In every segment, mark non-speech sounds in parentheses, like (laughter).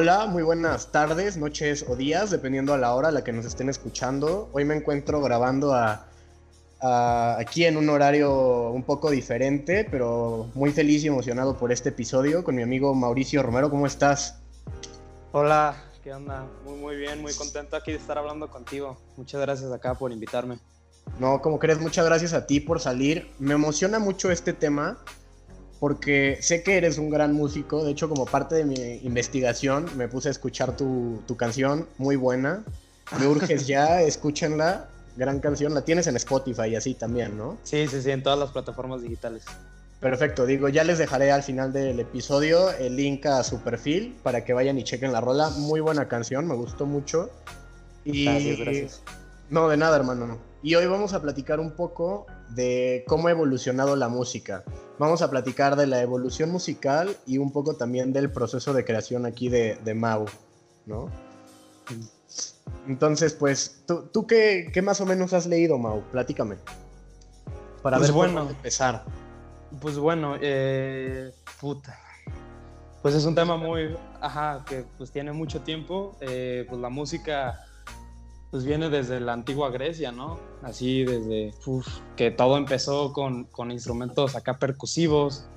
Hola, muy buenas tardes, noches o días, dependiendo a la hora a la que nos estén escuchando. Hoy me encuentro grabando aquí en un horario un poco diferente, pero muy feliz y emocionado por este episodio con mi amigo Mauricio Romero. ¿Cómo estás? Hola, ¿qué onda? Muy, muy bien, muy contento aquí de estar hablando contigo. Muchas gracias acá por invitarme. No, como crees, muchas gracias a ti por salir. Me emociona mucho este tema porque sé que eres un gran músico. De hecho, como parte de mi investigación, me puse a escuchar tu, canción, muy buena. Me urges ya, (laughs) escúchenla. Gran canción, la tienes en Spotify y así también, ¿no? Sí, sí, sí, en todas las plataformas digitales. Perfecto, digo, ya les dejaré al final del episodio el link a su perfil para que vayan y chequen la rola. Muy buena canción, me gustó mucho. Y... Gracias, gracias. No, de nada, hermano. Y hoy vamos a platicar un poco de cómo ha evolucionado la música. Vamos a platicar de la evolución musical y un poco también del proceso de creación aquí de, de Mau, ¿no? Entonces, pues, ¿tú, tú qué, más o menos has leído, Mau? Platícame. Para pues ver bueno, empezar. Pues bueno, eh, puta. Pues es un tema muy, ajá, que pues tiene mucho tiempo. Eh, pues la música pues viene desde la antigua Grecia, ¿no? Así desde que todo empezó con, con, instrumentos acá percusivos.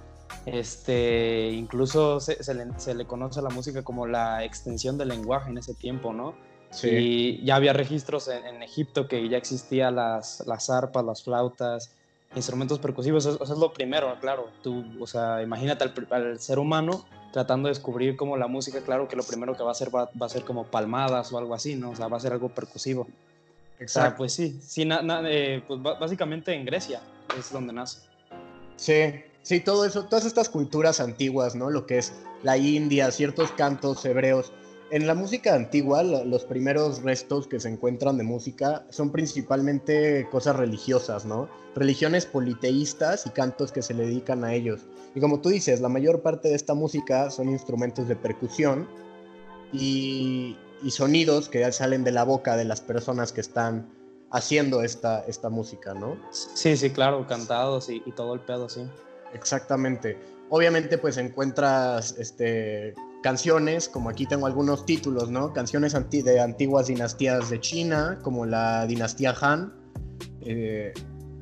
Este, incluso se, se, le, se, le, conoce a la música como la extensión del lenguaje en ese tiempo, ¿no? Sí. Y ya había registros en, Egipto que ya existían las, las arpas, las flautas, instrumentos percusivos. Eso, es lo primero, claro. Tú, o sea, imagínate al, al ser humano tratando de descubrir como la música, claro que lo primero que va a hacer va, a ser como palmadas o algo así, ¿no? O sea, va a ser algo percusivo. Exacto. pues sí, sí eh, pues básicamente en Grecia es donde nace. Sí, sí, todo eso, todas estas culturas antiguas, ¿no? Lo que es la India, ciertos cantos hebreos. En la música antigua, los primeros restos que se encuentran de música son principalmente cosas religiosas, ¿no? Religiones politeístas y cantos que se le dedican a ellos. Y como tú dices, la mayor parte de esta música son instrumentos de percusión y, sonidos que salen de la boca de las personas que están haciendo esta, esta música, ¿no? Sí, sí, claro, cantados y, y todo el pedo, sí. Exactamente. Obviamente, pues encuentras este, canciones, como aquí tengo algunos títulos, ¿no? Canciones de antiguas dinastías de China, como la dinastía Han, eh,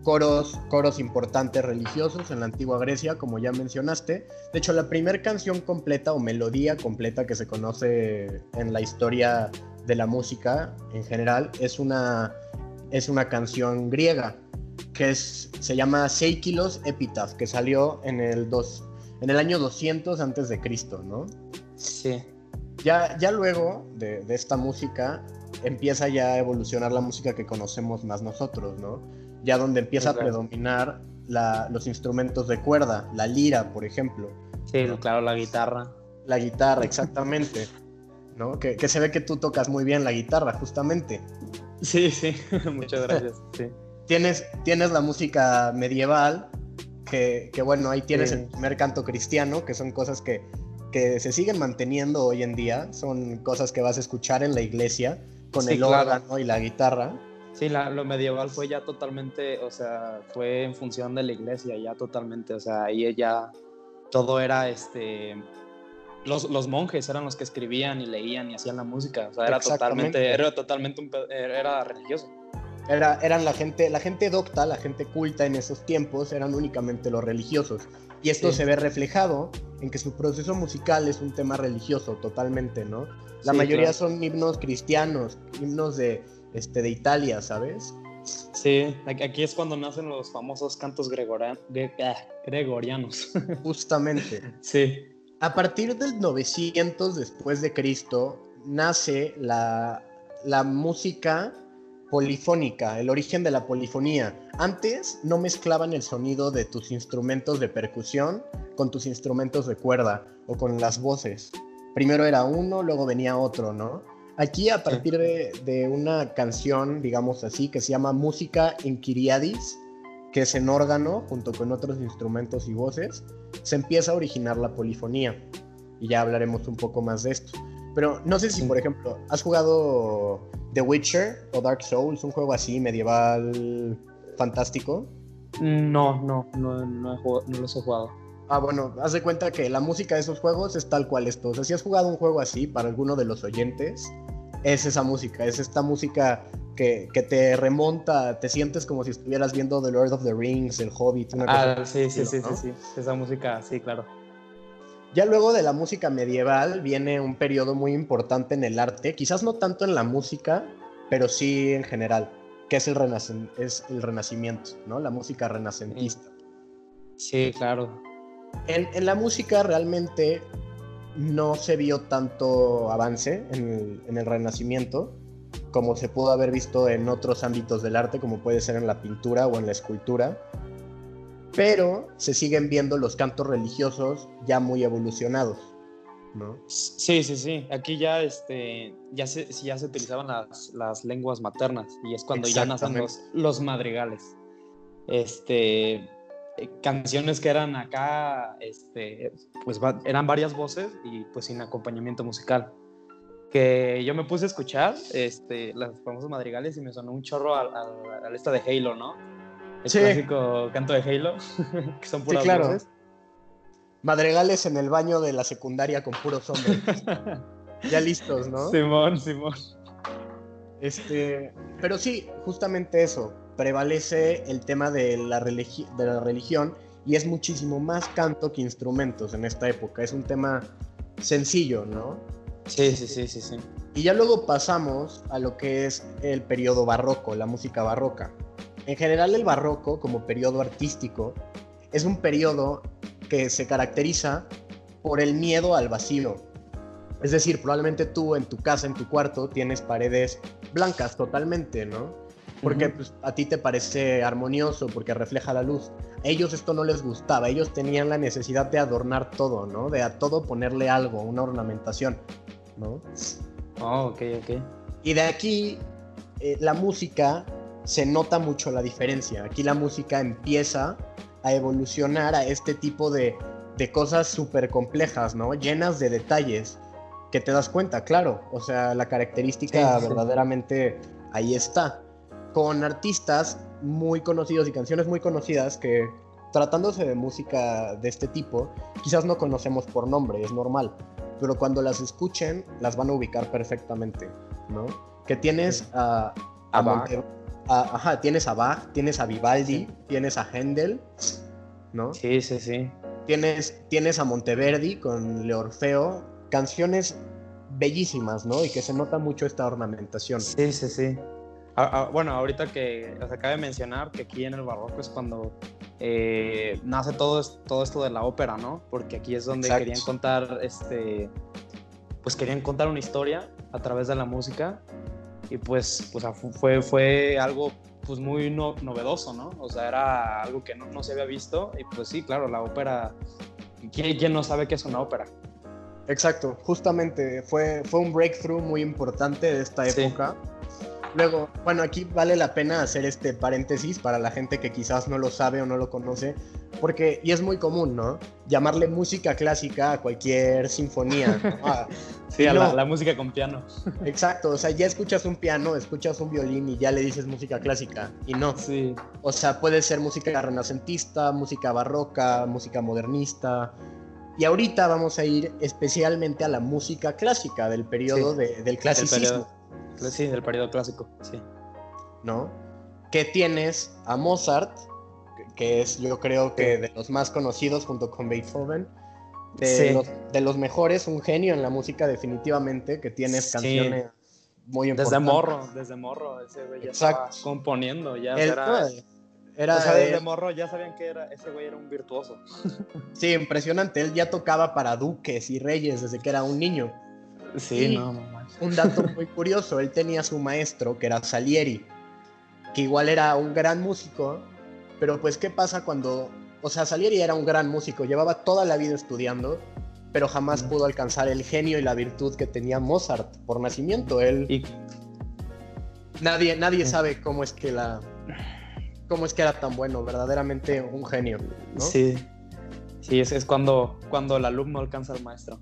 coros, coros importantes religiosos en la antigua Grecia, como ya mencionaste. De hecho, la primera canción completa o melodía completa que se conoce en la historia de la música en general es una, es una canción griega que es, se llama Seikilos Epitaph, que salió en el, dos, en el año 200 antes de Cristo, ¿no? Sí. Ya, ya luego de, esta música empieza ya a evolucionar la música que conocemos más nosotros, ¿no? Ya donde empieza a predominar los instrumentos de cuerda, la lira, por ejemplo. Sí, claro, la guitarra. La guitarra, exactamente. ¿no? Que, se ve que tú tocas muy bien la guitarra, justamente. Sí, sí, (laughs) muchas gracias. Tienes, tienes la música medieval, que, bueno, ahí tienes el primer canto cristiano, que son cosas que que se siguen manteniendo hoy en día. Son cosas que vas a escuchar en la iglesia con el órgano y la guitarra. Sí, lo medieval fue ya totalmente, o sea, fue en función de la iglesia, ya totalmente, o sea, ahí ya todo era este. Los, los monjes eran los que escribían y leían y hacían la música, o sea, era totalmente, era totalmente un, era religioso. Era, eran la gente, la gente docta, la gente culta en esos tiempos, eran únicamente los religiosos. Y esto se ve reflejado en que su proceso musical es un tema religioso totalmente, ¿no? La mayoría son himnos cristianos, himnos de, este, de Italia, ¿sabes? Sí, aquí es cuando nacen los famosos cantos ah, gregorianos. (laughs) Justamente. Sí. A partir del 900 después de Cristo nace la, la música polifónica, el origen de la polifonía. Antes no mezclaban el sonido de tus instrumentos de percusión con tus instrumentos de cuerda o con las voces. Primero era uno, luego venía otro, ¿no? Aquí a partir de, una canción, digamos así, que se llama Música en Kiriadis, que es en órgano junto con otros instrumentos y voces, se empieza a originar la polifonía. Y ya hablaremos un poco más de esto. Pero no sé si, por ejemplo, has jugado The Witcher o Dark Souls, un juego así medieval fantástico. No, no, no, no, he jugado, no los he jugado. Ah, bueno, haz de cuenta que la música de esos juegos es tal cual esto. O sea, si has jugado un juego así para alguno de los oyentes, es esa música, es esta música que, te remonta, te sientes como si estuvieras viendo The Lord of the Rings, El Hobbit, una ah, cosa sí, sí, sí, sí, sí, esa música, sí, claro. Ya luego de la música medieval viene un periodo muy importante en el arte, quizás no tanto en la música, pero sí en general, que es el, es el renacimiento, ¿no? La música renacentista. Sí, claro. En, la música realmente no se vio tanto avance en el, Renacimiento como se pudo haber visto en otros ámbitos del arte, como puede ser en la pintura o en la escultura, pero se siguen viendo los cantos religiosos ya muy evolucionados. ¿no? Sí, sí, sí. Aquí ya, este, ya, se, ya se utilizaban las, lenguas maternas y es cuando ya nacen los, los madrigales. Este, eh, canciones que eran acá, este, pues eran varias voces y pues sin acompañamiento musical. Que yo me puse a escuchar este, las famosas madrigales y me sonó un chorro al, al, esta de Halo, ¿no? El clásico canto de Halo, (laughs) que son puras sí, claro. Madrigales en el baño de la secundaria con puros hombres. (laughs) ya listos, ¿no? Simón, Simón. Este, pero sí, justamente eso prevalece el tema de la, de la religión y es muchísimo más canto que instrumentos en esta época. Es un tema sencillo, ¿no? Sí, sí, sí, sí, sí. Y ya luego pasamos a lo que es el periodo barroco, la música barroca. En general el barroco como periodo artístico es un periodo que se caracteriza por el miedo al vacío. Es decir, probablemente tú en tu casa, en tu cuarto, tienes paredes blancas totalmente, ¿no? porque pues, a ti te parece armonioso, porque refleja la luz. A ellos esto no les gustaba, ellos tenían la necesidad de adornar todo, ¿no? De a todo ponerle algo, una ornamentación, ¿no? Oh, ok, ok. Y de aquí eh, la música se nota mucho la diferencia. Aquí la música empieza a evolucionar a este tipo de, de cosas súper complejas, ¿no? Llenas de detalles que te das cuenta, claro. O sea, la característica verdaderamente ahí está con artistas muy conocidos y canciones muy conocidas que tratándose de música de este tipo, quizás no conocemos por nombre, es normal, pero cuando las escuchen las van a ubicar perfectamente, ¿no? Que tienes a, a, Bach. Ajá, tienes a Bach, tienes a Vivaldi, tienes a Händel, ¿no? Sí, sí, sí. Tienes, tienes a Monteverdi con Le Orfeo, canciones bellísimas, ¿no? Y que se nota mucho esta ornamentación. Sí, sí, sí. Bueno, ahorita que os acaba de mencionar que aquí en el barroco es cuando eh, nace todo, todo esto de la ópera, ¿no? Porque aquí es donde querían contar, este, pues querían contar una historia a través de la música y pues, pues fue, fue algo pues muy novedoso, ¿no? O sea, era algo que no, se había visto y pues sí, claro, la ópera, ¿quién, no sabe qué es una ópera? Exacto, justamente fue, fue un breakthrough muy importante de esta época. Luego, bueno, aquí vale la pena hacer este paréntesis para la gente que quizás no lo sabe o no lo conoce, porque, y es muy común, ¿no? Llamarle música clásica a cualquier sinfonía. Ah, (laughs) sí, a la, música con piano. Exacto, o sea, ya escuchas un piano, escuchas un violín y ya le dices música clásica, y no. Sí. O sea, puede ser música renacentista, música barroca, música modernista. Y ahorita vamos a ir especialmente a la música clásica del periodo del clasicismo. Sí, del periodo clásico, sí. ¿No? Que tienes a Mozart, que es yo creo que de los más conocidos junto con Beethoven, de, los, de los mejores, un genio en la música definitivamente, que tienes canciones muy importantes. Desde morro, desde morro, ese güey ya estaba componiendo, ya era... Era, o sea, desde morro ya sabían que era, ese güey era un virtuoso. Sí, impresionante. Él ya tocaba para duques y reyes desde que era un niño. Sí, no, Un dato muy curioso, él tenía su maestro, que era Salieri, que igual era un gran músico, pero pues ¿qué pasa cuando... O sea, Salieri era un gran músico, llevaba toda la vida estudiando, pero jamás pudo alcanzar el genio y la virtud que tenía Mozart por nacimiento. Él... Nadie, nadie sabe cómo es que la... cómo es que era tan bueno, verdaderamente un genio. Sí, sí, es, es cuando, cuando el alumno alcanza al maestro.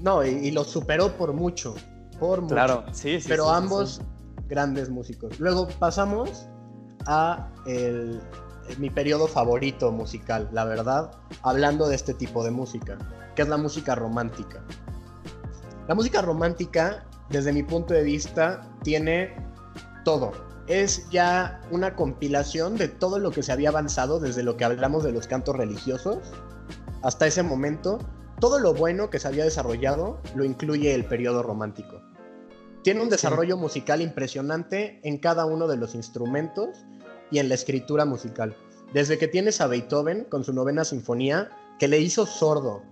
No, y, lo superó por mucho. Por mucho. Claro, sí, sí. Pero ambos grandes músicos. Luego pasamos a el, mi periodo favorito musical, la verdad, hablando de este tipo de música, que es la música romántica. La música romántica, desde mi punto de vista, tiene todo. Es ya una compilación de todo lo que se había avanzado desde lo que hablamos de los cantos religiosos hasta ese momento. Todo lo bueno que se había desarrollado lo incluye el periodo romántico. Tiene un desarrollo musical impresionante en cada uno de los instrumentos y en la escritura musical. Desde que tienes a Beethoven con su novena sinfonía, que le hizo sordo.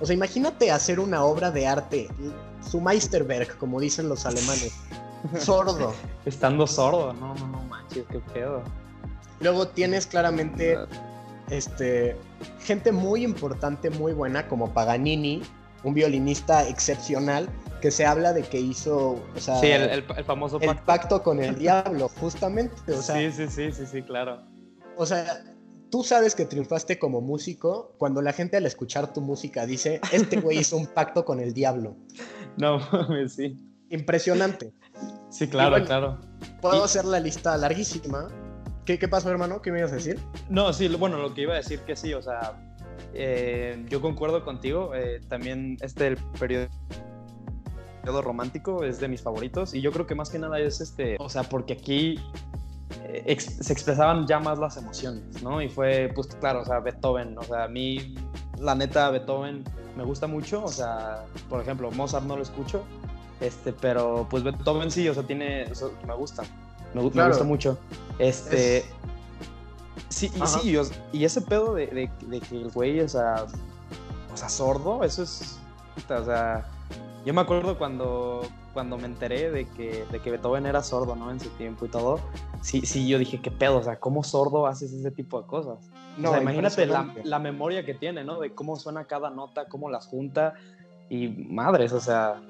O sea, imagínate hacer una obra de arte, su Meisterwerk, como dicen los alemanes. (laughs) Sordo. Estando sordo, no, no, no manches, qué pedo. Luego tienes claramente este, gente muy importante, muy buena, como Paganini, un violinista excepcional, que se habla de que hizo, o sea, sí, el, famoso pacto. El pacto con el diablo, justamente. O sea, sí, sí, sí, sí, sí, claro. O sea, tú sabes que triunfaste como músico cuando la gente al escuchar tu música dice, este güey hizo un pacto con el diablo. (laughs) No, sí. Impresionante. Sí, claro, claro. Puedo hacer la lista larguísima. ¿Qué, ¿Qué pasó, hermano? ¿Qué me ibas a decir? No, sí, bueno, lo que iba a decir que sí, o sea, eh, yo concuerdo contigo. Eh, también este el periodo romántico es de mis favoritos y yo creo que más que nada es este, o sea, porque aquí eh, se expresaban ya más las emociones, ¿no? Y fue, pues claro, o sea, Beethoven, o sea, a mí, la neta, Beethoven me gusta mucho, o sea, por ejemplo, Mozart no lo escucho, este, pero pues Beethoven sí, o sea, tiene, me gusta, me, gusta mucho. Este, sí, y sí, y ese pedo de, de, que el güey, o sea, o sea, sordo, eso es, o sea, yo me acuerdo cuando, cuando me enteré de que, de que Beethoven era sordo, ¿no? En su tiempo y todo. Sí, sí, yo dije, ¿qué pedo? O sea, ¿cómo sordo haces ese tipo de cosas? No, o sea, imagínate la, la, memoria que tiene, ¿no? De cómo suena cada nota, cómo las junta. Y madres, o sea.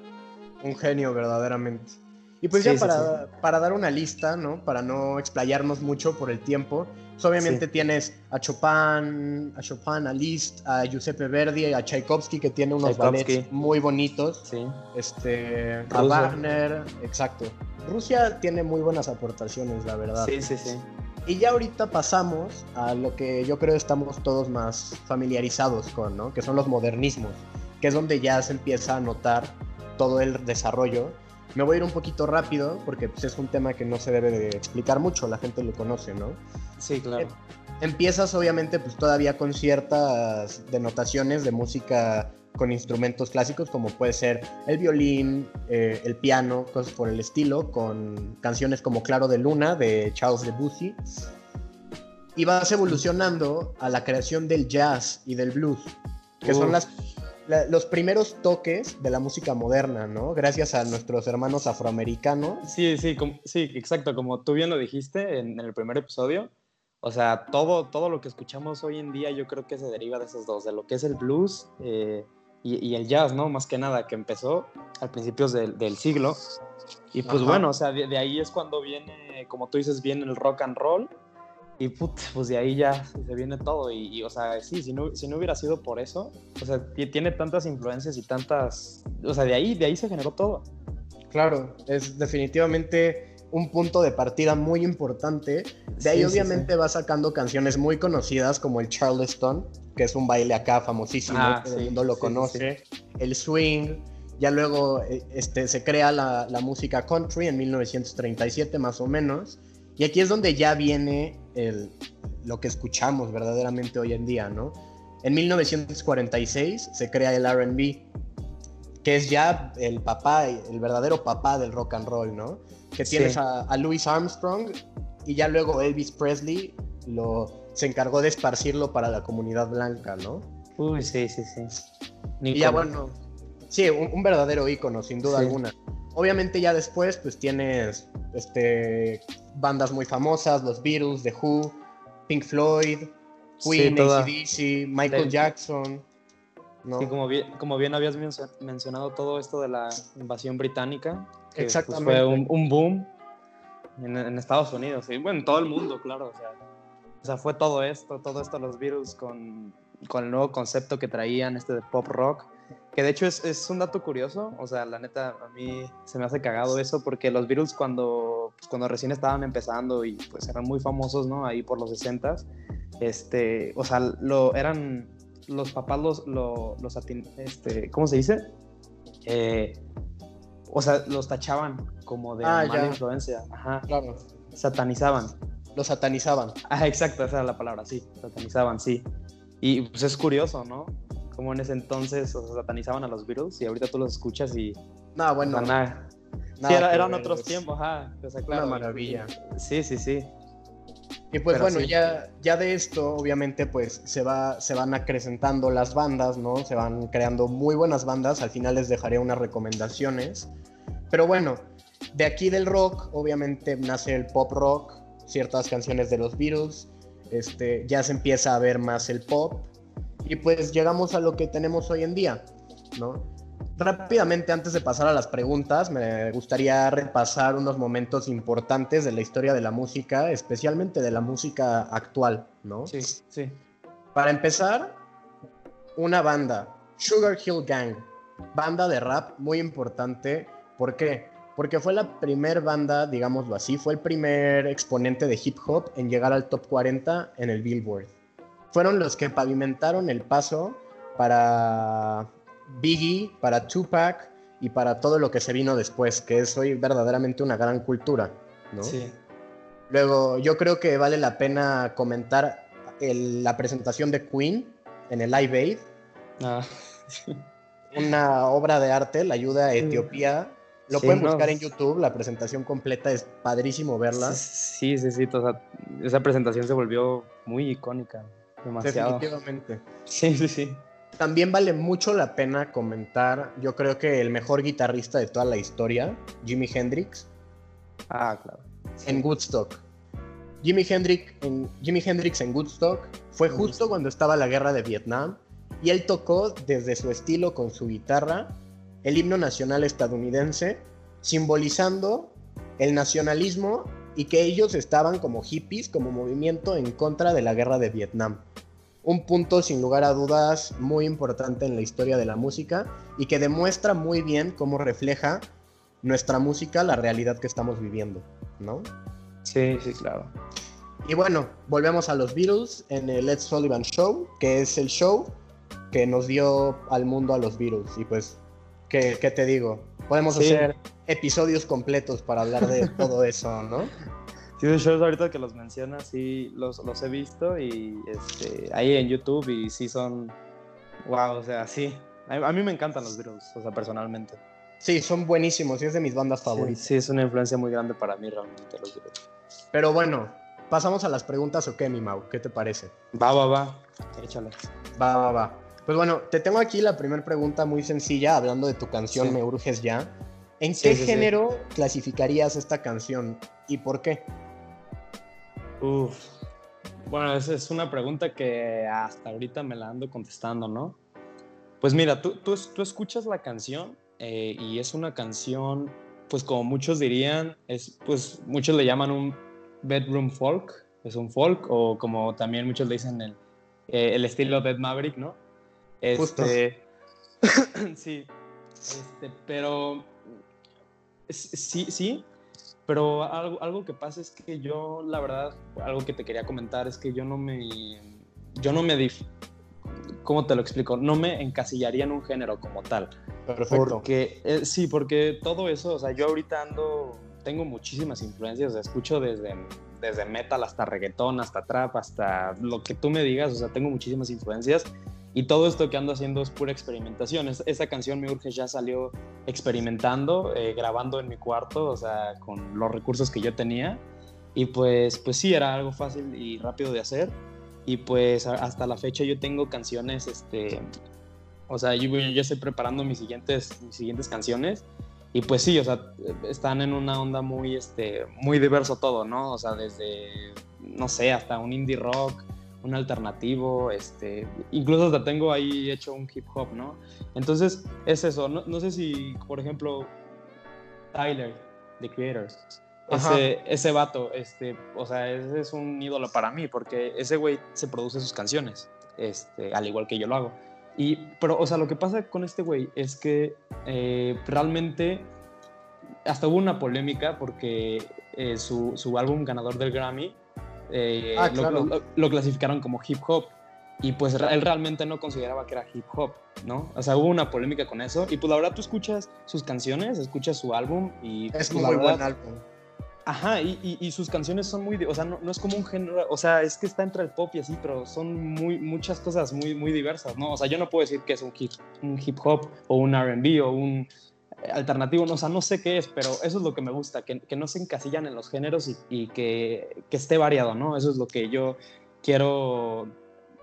Un genio, verdaderamente. Y pues ya para, para, dar una lista, ¿no? Para no explayarnos mucho por el tiempo, pues obviamente tienes a Chopin, a Chopin, a Liszt, a Giuseppe Verdi, a Tchaikovsky, que tiene unos ballets muy bonitos. Sí. Este, a Wagner, exacto. Rusia tiene muy buenas aportaciones, la verdad. Sí, sí, sí. Y ya ahorita pasamos a lo que yo creo estamos todos más familiarizados con, ¿no? Que son los modernismos, que es donde ya se empieza a notar todo el desarrollo me voy a ir un poquito rápido porque pues, es un tema que no se debe de explicar mucho, la gente lo conoce, ¿no? Sí, claro. Em, empiezas obviamente pues todavía con ciertas denotaciones de música con instrumentos clásicos como puede ser el violín, eh, el piano, cosas por el estilo, con canciones como Claro de Luna de Charles Debussy. Y vas evolucionando a la creación del jazz y del blues, que son las los primeros toques de la música moderna, ¿no? Gracias a nuestros hermanos afroamericanos. Sí, sí, sí, exacto, como tú bien lo dijiste en, el primer episodio. O sea, todo, todo lo que escuchamos hoy en día yo creo que se deriva de esos dos, de lo que es el blues eh, y, el jazz, ¿no? Más que nada, que empezó al principios del, siglo. Y pues bueno, o sea, de, ahí es cuando viene, como tú dices, viene el rock and roll y pues de ahí ya se viene todo. Y, o sea, sí, si no, si no hubiera sido por eso, o sea, tiene tantas influencias y tantas. O sea, de ahí, de ahí se generó todo. Claro, es definitivamente un punto de partida muy importante. De ahí, obviamente, va sacando canciones muy conocidas como el Charleston, que es un baile acá famosísimo, ah, todo el mundo lo conoce. El swing. Ya luego eh, este, se crea la, la música country en 1937, más o menos y aquí es donde ya viene el, lo que escuchamos verdaderamente hoy en día, ¿no? En 1946 se crea el RB, que es ya el papá, el verdadero papá del rock and roll, ¿no? Que tienes a, Louis Armstrong y ya luego Elvis Presley lo, se encargó de esparcirlo para la comunidad blanca, ¿no? Uy, sí, sí, sí. y ya bueno, sí, un, verdadero ícono, sin duda alguna. Obviamente ya después pues tienes este, bandas muy famosas, los Beatles, The Who, Pink Floyd, Queen, ACDC, Michael Jackson. ¿No? Sí, como bien, como bien habías mencionado todo esto de la invasión británica, que pues, Exactamente. fue un, boom en, Estados Unidos y bueno, en todo el mundo, claro. O sea, o sea, fue todo esto, todo esto los Beatles con, con el nuevo concepto que traían, este de pop rock que de hecho es, es, un dato curioso, o sea, la neta, a mí se me hace cagado eso, porque los Beatles cuando, pues, cuando recién estaban empezando y pues eran muy famosos, ¿no? Ahí por los 60s, este, o sea, lo, eran, los papás los, los, este, ¿cómo se dice? Eh, o sea, los tachaban como de ah, mala influencia. Ajá. Claro. Satanizaban. Los satanizaban. Ah, exacto, esa era la palabra, sí. Satanizaban, sí. Y pues es curioso, ¿no? Como en ese entonces o satanizaban a los Beatles y ahorita tú los escuchas y. No, bueno. nada. sí, eran otros tiempos, ajá. O sea, claro, Una maravilla. Sí, sí, sí. Y pues bueno, ya, ya de esto, obviamente, pues se, va, se van acrecentando las bandas, ¿no? Se van creando muy buenas bandas. Al final les dejaré unas recomendaciones. Pero bueno, de aquí del rock, obviamente nace el pop rock, ciertas canciones de los Beatles. Este, ya se empieza a ver más el pop. Y pues llegamos a lo que tenemos hoy en día, ¿no? Rápidamente, antes de pasar a las preguntas, me gustaría repasar unos momentos importantes de la historia de la música, especialmente de la música actual, ¿no? Sí, sí. Para empezar, una banda, Sugar Hill Gang, banda de rap muy importante. ¿Por qué? Porque fue la primer banda, digámoslo así, fue el primer exponente de hip hop en llegar al top 40 en el Billboard. Fueron los que pavimentaron el paso para Biggie, para Tupac y para todo lo que se vino después, que es hoy verdaderamente una gran cultura, ¿no? Sí. Luego, yo creo que vale la pena comentar la presentación de Queen en el Live Aid. Ah. Una obra de arte, la ayuda a Etiopía. Lo pueden buscar en YouTube, la presentación completa es padrísimo verla. Sí, sí, sí, esa presentación se volvió muy icónica, demasiado. Definitivamente. Sí, sí, sí. También vale mucho la pena comentar, yo creo que el mejor guitarrista de toda la historia, Jimi Hendrix. Ah, claro. En Woodstock. Jimi Hendrix, en, Jimi Hendrix en Woodstock fue justo cuando estaba la guerra de Vietnam y él tocó desde su estilo con su guitarra el himno nacional estadounidense, simbolizando el nacionalismo y que ellos estaban como hippies, como movimiento en contra de la guerra de Vietnam un punto sin lugar a dudas muy importante en la historia de la música y que demuestra muy bien cómo refleja nuestra música la realidad que estamos viviendo, ¿no? Sí, sí, claro. Y bueno, volvemos a los Beatles en el Ed Sullivan Show, que es el show que nos dio al mundo a los Beatles. Y pues, ¿qué, te digo? Podemos hacer episodios completos para hablar de todo eso, ¿no? (laughs) Sí, de shows ahorita que los mencionas, sí, los, los he visto y este, ahí en YouTube y sí son, wow, o sea, sí. A, mí me encantan los Beatles, o sea, personalmente. Sí, son buenísimos y es de mis bandas favoritas. Sí, es una influencia muy grande para mí realmente los Beatles. Pero bueno, pasamos a las preguntas o qué, mi Mau, ¿qué te parece? Va, va, va, échale. Va, va, va. Pues bueno, te tengo aquí la primera pregunta muy sencilla, hablando de tu canción Me Urges Ya. ¿En qué género clasificarías esta canción y por qué? Uf, bueno, esa es una pregunta que hasta ahorita me la ando contestando, ¿no? Pues mira, tú, tú, tú escuchas la canción eh, y es una canción, pues como muchos dirían, es, pues muchos le llaman un bedroom folk, es un folk, o como también muchos le dicen el, eh, el estilo Dead Maverick, ¿no? Este, (coughs) sí, este, pero sí, sí, pero algo, algo que pasa es que yo, la verdad, algo que te quería comentar es que yo no me, yo no me, ¿cómo te lo explico? No me encasillaría en un género como tal. Perfecto. Porque, eh, sí, porque todo eso, o sea, yo ahorita ando, tengo muchísimas influencias, escucho desde, desde metal hasta reggaetón, hasta trap, hasta lo que tú me digas, o sea, tengo muchísimas influencias y todo esto que ando haciendo es pura experimentación. esa canción Me Urge ya salió experimentando, eh, grabando en mi cuarto, o sea, con los recursos que yo tenía. Y pues, pues sí, era algo fácil y rápido de hacer. Y pues hasta la fecha yo tengo canciones, este, o sea, yo, yo estoy preparando mis siguientes, mis siguientes canciones. Y pues sí, o sea, están en una onda muy, este, muy diverso todo, ¿no? O sea, desde, no sé, hasta un indie rock, un alternativo, este, incluso hasta tengo ahí hecho un hip hop, ¿no? Entonces, es eso, no, sé si, por ejemplo, Tyler, The Creators, ese, ese vato, este, o sea, ese es un ídolo para mí, porque ese güey se produce sus canciones, este, al igual que yo lo hago. Y, pero, o sea, lo que pasa con este güey es que eh, realmente hasta hubo una polémica porque eh, su, su álbum ganador del Grammy eh, ah, lo, clasificaron como hip hop. Y pues él realmente no consideraba que era hip hop, ¿no? O sea, hubo una polémica con eso. Y pues la verdad tú escuchas sus canciones, escuchas su álbum y... Es pues, muy buen álbum. Ajá, y, sus canciones son muy, o sea, no, es como un género, o sea, es que está entre el pop y así, pero son muy, muchas cosas muy, muy diversas, ¿no? O sea, yo no puedo decir que es un hip, un hip hop o un RB o un alternativo, no, o sea, no sé qué es, pero eso es lo que me gusta, que, que no se encasillan en los géneros y, que, que, esté variado, ¿no? Eso es lo que yo quiero,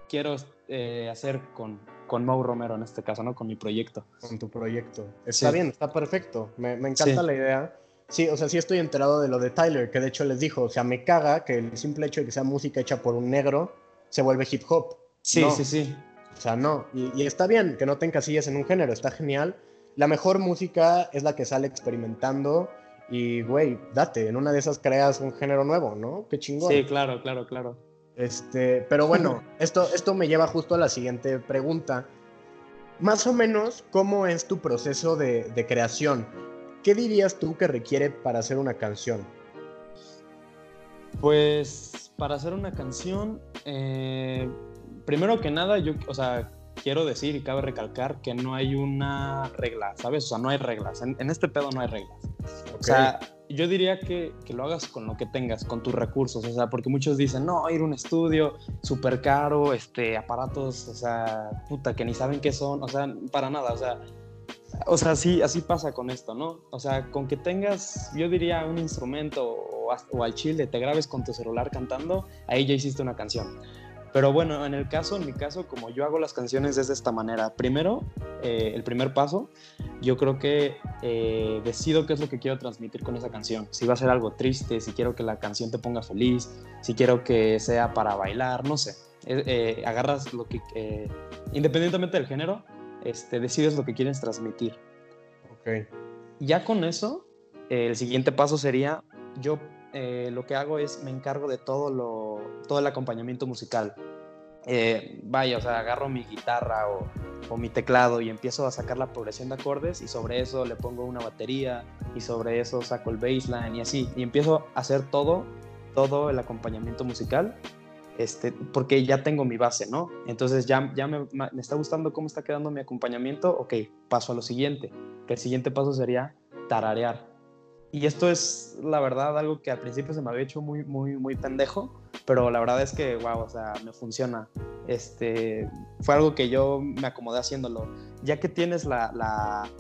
quiero eh, hacer con, con Mau Romero en este caso, ¿no? Con mi proyecto. Con tu proyecto. Está bien, está perfecto. Me, me encanta la idea. Sí, o sea, sí estoy enterado de lo de Tyler, que de hecho les dijo, o sea, me caga que el simple hecho de que sea música hecha por un negro se vuelve hip hop. Sí, sí, sí. O sea, no. Y, está bien que no te encasilles en un género, está genial. La mejor música es la que sale experimentando y, güey, date, en una de esas creas un género nuevo, ¿no? Qué chingón. Sí, claro, claro, claro. Este, pero bueno, (laughs) esto, esto me lleva justo a la siguiente pregunta. Más o menos, ¿cómo es tu proceso de, de creación? ¿qué dirías tú que requiere para hacer una canción? Pues para hacer una canción, eh, primero que nada, yo, o sea, quiero decir y cabe recalcar que no hay una regla, ¿sabes? O sea, no hay reglas. En, este pedo no hay reglas. O sea, yo diría que, que, lo hagas con lo que tengas, con tus recursos. O sea, porque muchos dicen, no, ir a un estudio súper caro, este, aparatos, o sea, puta, que ni saben qué son. O sea, para nada. O sea, o sea, sí, así pasa con esto, ¿no? O sea, con que tengas, yo diría, un instrumento o, al chile, te grabes con tu celular cantando, ahí ya hiciste una canción. Pero bueno, en el caso, en mi caso, como yo hago las canciones es de esta manera. Primero, eh, el primer paso, yo creo que eh, decido qué es lo que quiero transmitir con esa canción. Si va a ser algo triste, si quiero que la canción te ponga feliz, si quiero que sea para bailar, no sé. Eh, agarras lo que, independientemente del género, este, decides lo que quieres transmitir. Ok. Ya con eso, el siguiente paso sería, yo eh, lo que hago es me encargo de todo, lo, todo el acompañamiento musical. Eh, vaya, o sea, agarro mi guitarra o, o, mi teclado y empiezo a sacar la progresión de acordes y sobre eso le pongo una batería y sobre eso saco el bassline y así. Y empiezo a hacer todo, todo el acompañamiento musical este, porque ya tengo mi base, ¿no? Entonces ya, ya me, me, está gustando cómo está quedando mi acompañamiento, ok, paso a lo siguiente, que el siguiente paso sería tararear. Y esto es, la verdad, algo que al principio se me había hecho muy, muy, muy pendejo, pero la verdad es que, wow, o sea, me funciona. Este, fue algo que yo me acomodé haciéndolo. Ya que tienes la, la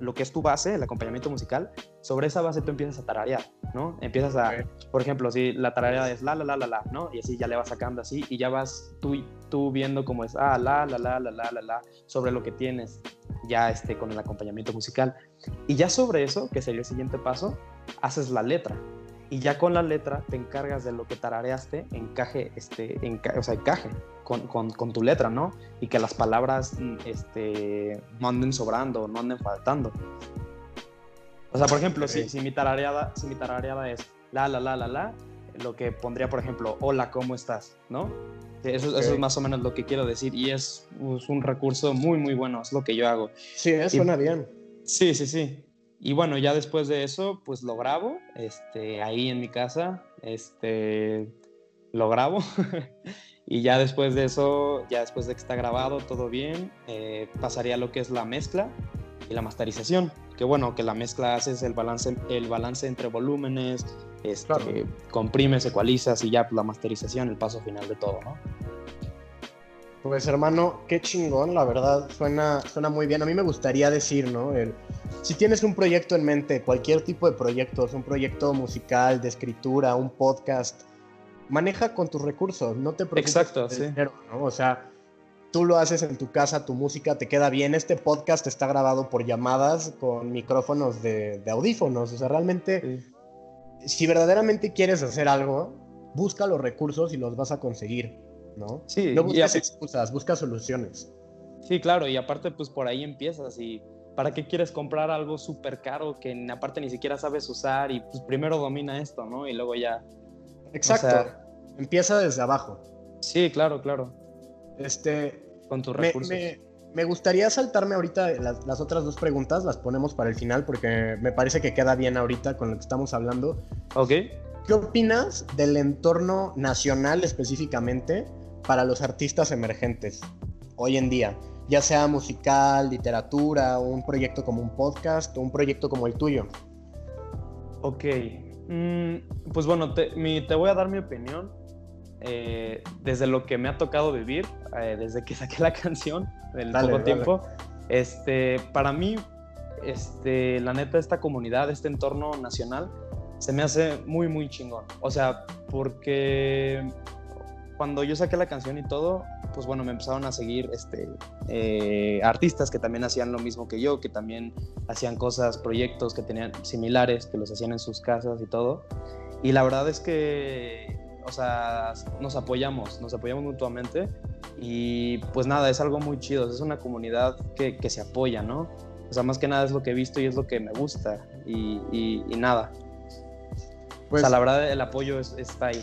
lo que es tu base, el acompañamiento musical, sobre esa base tú empiezas a tararear, ¿no? Empiezas a, por ejemplo, si la tarareada es la, la, la, la, la, ¿no? Y así ya le vas sacando así y ya vas tú, tú viendo cómo es, ah, la, la, la, la, la, la, la, sobre lo que tienes ya este, con el acompañamiento musical. Y ya sobre eso, que sería el siguiente paso, haces la letra, y ya con la letra te encargas de lo que tarareaste, encaje, este, o sea, encaje con, con, con, tu letra, ¿no? Y que las palabras este, no anden sobrando, no anden faltando. O sea, por ejemplo, si, si, mi tarareada, si mi tarareada es la, la, la, la, la, lo que pondría, por ejemplo, hola, ¿cómo estás? ¿No? Eso, eso, es más o menos lo que quiero decir y es, es, un recurso muy, muy bueno, es lo que yo hago. Sí, suena bien. Sí, sí, sí. Y bueno, ya después de eso, pues lo grabo, este, ahí en mi casa, este, lo grabo. (laughs) y ya después de eso, ya después de que está grabado todo bien, eh, pasaría a lo que es la mezcla y la masterización. Que bueno, que la mezcla haces el balance, el balance entre volúmenes, este, comprimes, ecualizas y ya pues, la masterización, el paso final de todo, ¿no? Pues hermano, qué chingón, la verdad, suena, suena muy bien. A mí me gustaría decir, ¿no? El, si tienes un proyecto en mente, cualquier tipo de proyectos, un proyecto musical, de escritura, un podcast, maneja con tus recursos, no te preocupes. Exacto, sí. ¿no? O sea, tú lo haces en tu casa, tu música te queda bien. Este podcast está grabado por llamadas con micrófonos de, audífonos. O sea, realmente, si verdaderamente quieres hacer algo, busca los recursos y los vas a conseguir. ¿No? Sí, no buscas excusas, buscas soluciones. Sí, claro, y aparte pues por ahí empiezas y ¿para qué quieres comprar algo súper caro que aparte ni siquiera sabes usar y pues primero domina esto, ¿no? Y luego ya... Exacto, empieza desde abajo. Sí, claro, claro. Este... Con tus recursos. Me, gustaría saltarme ahorita las, las, otras dos preguntas, las ponemos para el final porque me parece que queda bien ahorita con lo que estamos hablando. Ok. ¿Qué opinas del entorno nacional específicamente para los artistas emergentes hoy en día? Ya sea musical, literatura, un proyecto como un podcast o un proyecto como el tuyo. Ok, mm, pues bueno, te, te voy a dar mi opinión eh, desde lo que me ha tocado vivir, eh, desde que (laughs) saqué la canción, el poco tiempo, este, para mí, este, la neta, esta comunidad, este entorno nacional, se me hace muy, muy chingón. O sea, porque cuando yo saqué la canción y todo, pues bueno, me empezaron a seguir este, eh, artistas que también hacían lo mismo que yo, que también hacían cosas, proyectos que tenían similares, que los hacían en sus casas y todo. Y la verdad es que o sea, nos apoyamos, nos apoyamos mutuamente y pues nada, es algo muy chido, es una comunidad que, que se apoya, ¿no? O sea, más que nada es lo que he visto y es lo que me gusta y, y, nada. Pues, o sea, la verdad el apoyo está ahí.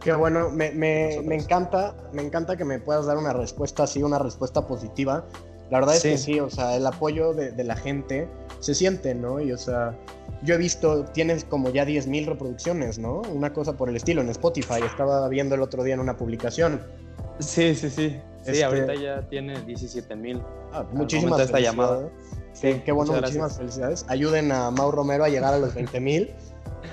Qué bueno, me, me, me, encanta, me encanta que me puedas dar una respuesta así, una respuesta positiva. La verdad es que sí, o sea, el apoyo de, de la gente se siente, ¿no? Y o sea, yo he visto, tienes como ya 10.000 reproducciones, ¿no? Una cosa por el estilo en Spotify. Estaba viendo el otro día en una publicación. Sí, sí, sí. Sí, este ahorita ya tiene 17.000. Ah, muchísimas esta llamada. Sí, qué bueno, muchísimas felicidades. Ayuden a Mau Romero a llegar a los 20.000.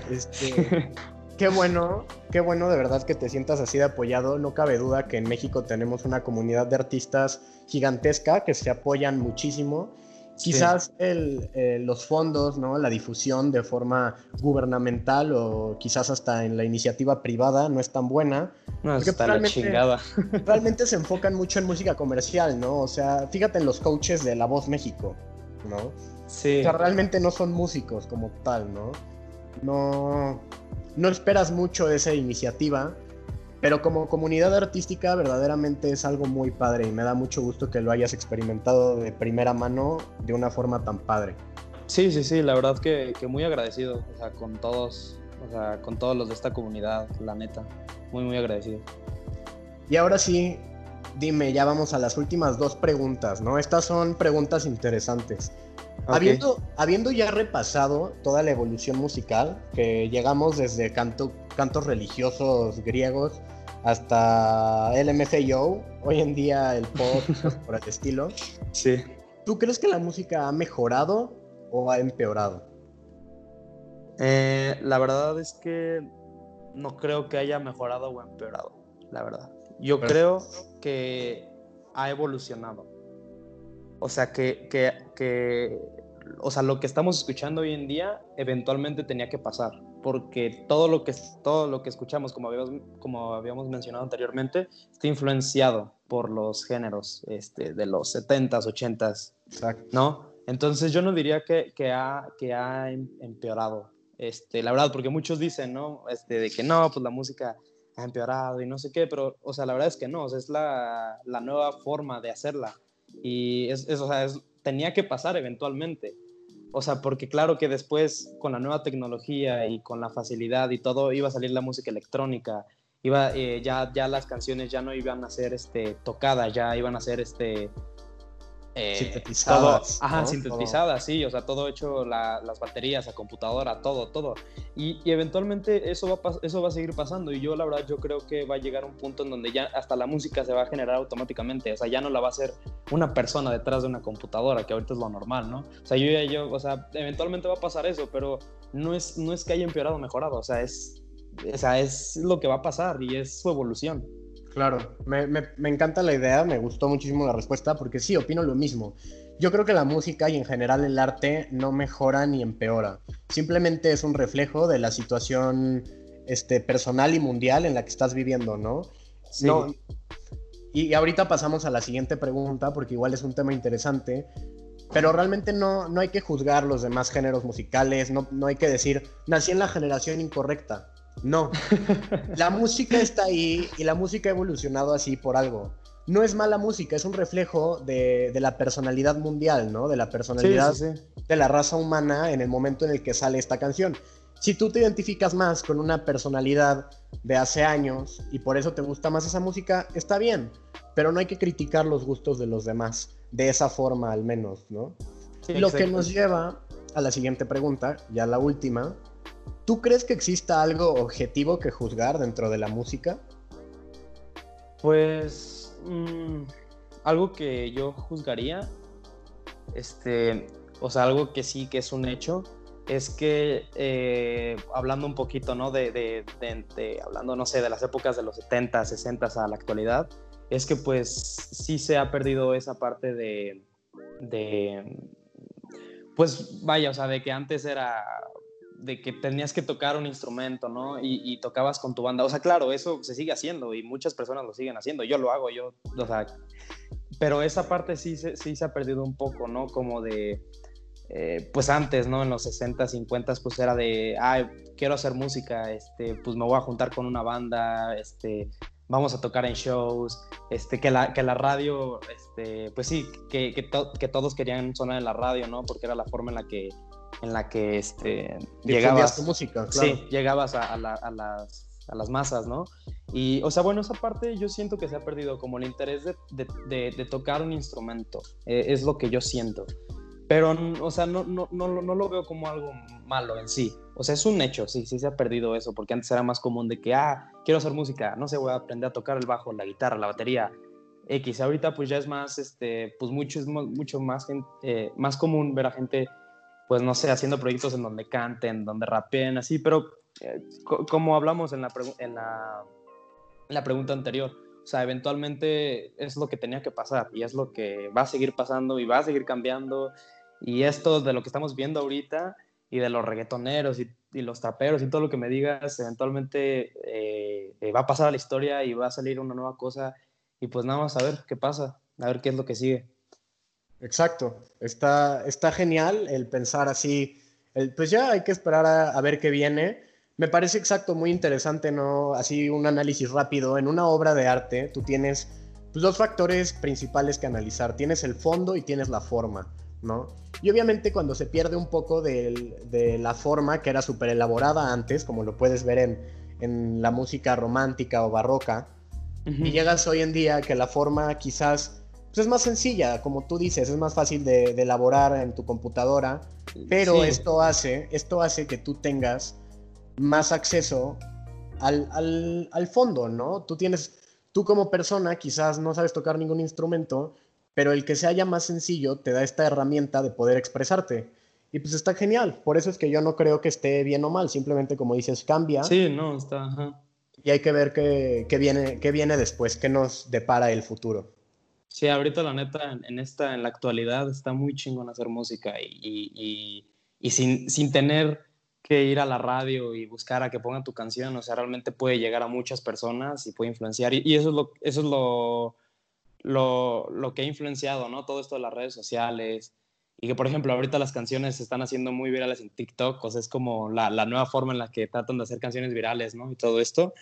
Este, (laughs) qué bueno, qué bueno de verdad que te sientas así de apoyado. No cabe duda que en México tenemos una comunidad de artistas gigantesca que se apoyan muchísimo Quizás el, los fondos, ¿no? la difusión de forma gubernamental o quizás hasta en la iniciativa privada no es tan buena. No, está realmente, la chingada. (laughs) realmente se enfocan mucho en música comercial, ¿no? O sea, fíjate en los coaches de La Voz México, ¿no? Sí. O sea, realmente no son músicos como tal, ¿no? No, no esperas mucho de esa iniciativa pero como comunidad artística verdaderamente es algo muy padre y me da mucho gusto que lo hayas experimentado de primera mano de una forma tan padre. Sí, sí, sí, la verdad que, que muy agradecido, o sea, con todos, o sea, con todos los de esta comunidad, la neta, muy, muy agradecido. Y ahora sí, dime, ya vamos a las últimas dos preguntas, ¿no? Estas son preguntas interesantes. Habiendo, habiendo ya repasado toda la evolución musical, que llegamos desde canto, cantos religiosos griegos hasta el MFAO, hoy en día el pop (laughs) por el estilo. Sí. ¿Tú crees que la música ha mejorado o ha empeorado? Eh, la verdad es que no creo que haya mejorado o empeorado, la verdad. Yo creo que ha evolucionado. O sea, que, que, que, o sea, lo que estamos escuchando hoy en día eventualmente tenía que pasar, porque todo lo que, todo lo que escuchamos, como habíamos, como habíamos mencionado anteriormente, está influenciado por los géneros este, de los 70s, 80s, Exacto. ¿no? Entonces yo no diría que, que, ha, que ha em, empeorado, este, la verdad, porque muchos dicen, ¿no? Este, de que no, pues la música ha empeorado y no sé qué, pero, o sea, la verdad es que no, o sea, es la, la nueva forma de hacerla. Y es, o sea, tenía que pasar eventualmente. O sea, porque claro que después con la nueva tecnología y con la facilidad y todo iba a salir la música electrónica, iba eh, ya ya las canciones ya no iban a ser este tocadas, ya iban a ser este eh, sintetizadas. ajá, sintetizadas, sí, o sea, todo hecho, las baterías, la computadora, todo, todo. Y, eventualmente eso va, eso va a seguir pasando y yo la verdad yo creo que va a llegar un punto en donde ya hasta la música se va a generar automáticamente, o sea, ya no la va a hacer una persona detrás de una computadora, que ahorita es lo normal, ¿no? O sea, yo yo, o sea, eventualmente va a pasar eso, pero no es, no es que haya empeorado o mejorado, o sea, es, o sea, es lo que va a pasar y es su evolución. Claro, me, encanta la idea, me gustó muchísimo la respuesta, porque sí, opino lo mismo. Yo creo que la música y en general el arte no mejora ni empeora. Simplemente es un reflejo de la situación este, personal y mundial en la que estás viviendo, ¿no? Sí. y, ahorita pasamos a la siguiente pregunta, porque igual es un tema interesante. Pero realmente no, no hay que juzgar los demás géneros musicales, no, no hay que decir, nací en la generación incorrecta no. (laughs) La música está ahí y la música ha evolucionado así por algo. No es mala música, es un reflejo de, la personalidad mundial, ¿no? De la personalidad de la raza humana en el momento en el que sale esta canción. Si tú te identificas más con una personalidad de hace años y por eso te gusta más esa música, está bien, pero no hay que criticar los gustos de los demás, de esa forma al menos, ¿no? Lo que nos lleva a la siguiente pregunta, ya la última, ¿Tú crees que exista algo objetivo que juzgar dentro de la música? Pues mm, algo que yo juzgaría, este, o sea, algo que sí que es un hecho, es que eh, hablando un poquito, ¿no? De, de, hablando, no sé, de las épocas de los 70, 60 a la actualidad, es que pues sí se ha perdido esa parte de, de, pues vaya, o sea, de que antes era de que tenías que tocar un instrumento, ¿no? Y, tocabas con tu banda. O sea, claro, eso se sigue haciendo y muchas personas lo siguen haciendo. Yo lo hago, yo, o sea, pero esa parte sí, sí se ha perdido un poco, ¿no? Como de, eh, pues antes, ¿no? En los 60, 50, pues era de, ah, quiero hacer música, este, pues me voy a juntar con una banda, este, vamos a tocar en shows, este, que, la, que la radio, este, pues sí, que, que, que todos querían sonar en la radio, ¿no? Porque era la forma en la que en la que este, llegabas, tu música, claro. sí, llegabas a, las, a, las, masas, ¿no? Y, o sea, bueno, esa parte yo siento que se ha perdido, como el interés de, de, de, tocar un instrumento, eh, es lo que yo siento. Pero, o sea, no, no, no, no, lo veo como algo malo en sí. O sea, es un hecho, sí, sí se ha perdido eso, porque antes era más común de que, ah, quiero hacer música, no sé, voy a aprender a tocar el bajo, la guitarra, la batería, X. Ahorita pues ya es más, este, pues mucho, es mucho más, eh, más común ver a gente pues no sé, haciendo proyectos en donde canten, donde rapeen, así, pero eh, como hablamos en la, pregunta anterior, o sea, eventualmente es lo que tenía que pasar y es lo que va a seguir pasando y va a seguir cambiando. Y esto de lo que estamos viendo ahorita y de los reggaetoneros y, los traperos y todo lo que me digas, eventualmente eh, eh, va a pasar a la historia y va a salir una nueva cosa. Y pues nada más a ver qué pasa, a ver qué es lo que sigue. Exacto, está, está genial el pensar así, pues ya hay que esperar a, ver qué viene. Me parece exacto, muy interesante, ¿no? Así un análisis rápido. En una obra de arte tú tienes pues, dos factores principales que analizar. Tienes el fondo y tienes la forma, ¿no? Y obviamente cuando se pierde un poco de, la forma que era súper elaborada antes, como lo puedes ver en, en la música romántica o barroca, y llegas hoy en día que la forma quizás pues es más sencilla, como tú dices, es más fácil de, elaborar en tu computadora, pero esto, hace, esto hace que tú tengas más acceso al, al, fondo, ¿no? Tú tienes, tú como persona quizás no sabes tocar ningún instrumento, pero el que se haya más sencillo te da esta herramienta de poder expresarte. Y pues está genial, por eso es que yo no creo que esté bien o mal, simplemente como dices, cambia. Sí, no, está... Y hay que ver qué, qué, viene, qué viene después, qué nos depara el futuro. Sí, ahorita la neta, en, esta, en la actualidad, está muy chingón hacer música y, sin, sin, tener que ir a la radio y buscar a que pongan tu canción, o sea, realmente puede llegar a muchas personas y puede influenciar. Y, eso es, lo, eso es lo, lo, lo, que ha influenciado, ¿no? Todo esto de las redes sociales. Y que, por ejemplo, ahorita las canciones se están haciendo muy virales en TikTok, o sea, es como la, la nueva forma en la que tratan de hacer canciones virales, ¿no? Y todo esto.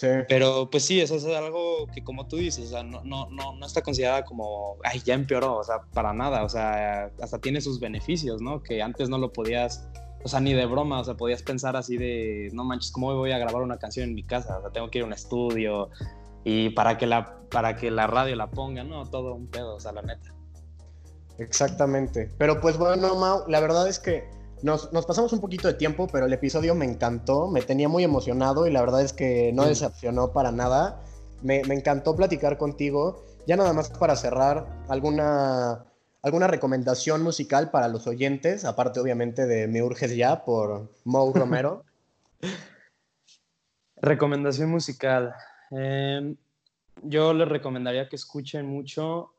Pero pues sí, eso es algo que como tú dices, o sea, no, no, no, no está considerada como, ay, ya empeoró, o sea, para nada, o sea, hasta tiene sus beneficios, ¿no? Que antes no lo podías, o sea, ni de broma, o sea, podías pensar así de, no manches, ¿cómo voy a grabar una canción en mi casa? O sea, tengo que ir a un estudio y para que la, para que la radio la ponga, ¿no? Todo un pedo, o sea, la neta. Exactamente. Pero pues bueno, Mau, la verdad es que nos, pasamos un poquito de tiempo, pero el episodio me encantó, me tenía muy emocionado y la verdad es que no decepcionó para nada. Me, encantó platicar contigo. Ya nada más para cerrar, ¿alguna, ¿alguna recomendación musical para los oyentes? Aparte, obviamente, de Me Urges Ya por Mo Romero. (laughs) recomendación musical. Em, yo les recomendaría que escuchen mucho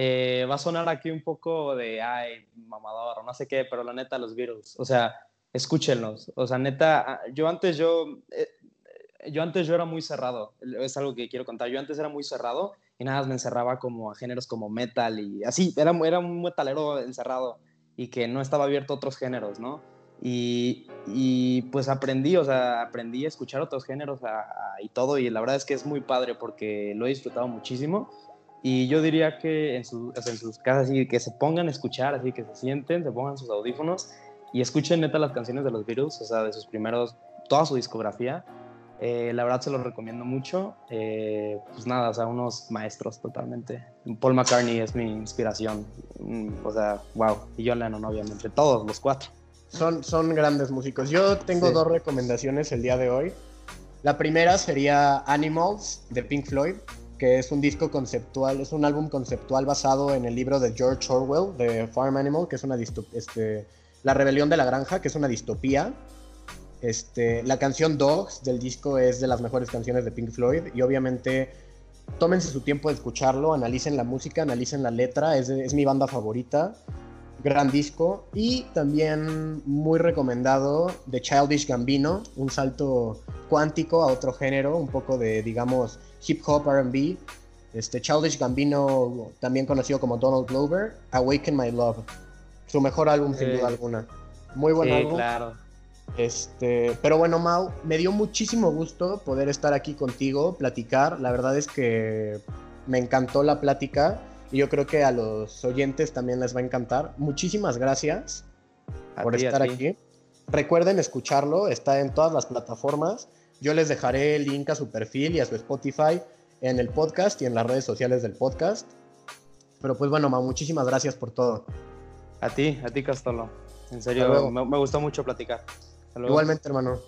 eh, va a sonar aquí un poco de, ay, mamador, no sé qué, pero la neta, los Beatles, o sea, escúchenlos, o sea, neta, ah, yo antes yo, eh, yo antes yo era muy cerrado, es algo que quiero contar, yo antes era muy cerrado y nada más me encerraba como a géneros como metal y así, era, era un metalero encerrado y que no estaba abierto a otros géneros, ¿no? Y, y, pues aprendí, o sea, aprendí a escuchar otros géneros y todo, y la verdad es que es muy padre porque lo he disfrutado muchísimo y yo diría que en, en sus casas, así, que se pongan a escuchar, así que se sienten, se pongan sus audífonos y escuchen neta las canciones de los Beatles, o sea, de sus primeros, toda su discografía. Eh, la verdad se los recomiendo mucho. Eh, pues nada, o sea, unos maestros totalmente. Paul McCartney es mi inspiración. Mm, o sea, wow. Y John Lennon, obviamente. Todos los cuatro. Son, son grandes músicos. Yo tengo dos recomendaciones el día de hoy. La primera sería Animals de Pink Floyd, que es un disco conceptual, es un álbum conceptual basado en el libro de George Orwell de Farm Animal, que es una este, La rebelión de la granja, que es una distopía. Este, la canción Dogs del disco es de las mejores canciones de Pink Floyd y obviamente tómense su tiempo de escucharlo, analicen la música, analicen la letra, es, es mi banda favorita gran disco. Y también muy recomendado de Childish Gambino, un salto cuántico a otro género, un poco de, digamos, hip hop RB. Este, Childish Gambino, también conocido como Donald Glover, Awaken My Love. Su mejor álbum, sin duda alguna. Muy buen sí, claro. Este, pero bueno, Mau, me dio muchísimo gusto poder estar aquí contigo, platicar. La verdad es que me encantó la plática y yo creo que a los oyentes también les va a encantar. Muchísimas gracias por estar aquí. Recuerden escucharlo, está en todas las plataformas. Yo les dejaré el link a su perfil y a su Spotify en el podcast y en las redes sociales del podcast. Pero pues bueno, Ma, muchísimas gracias por todo. A ti, a ti, Castolo. En serio, me, me, gustó mucho platicar. Igualmente, hermano.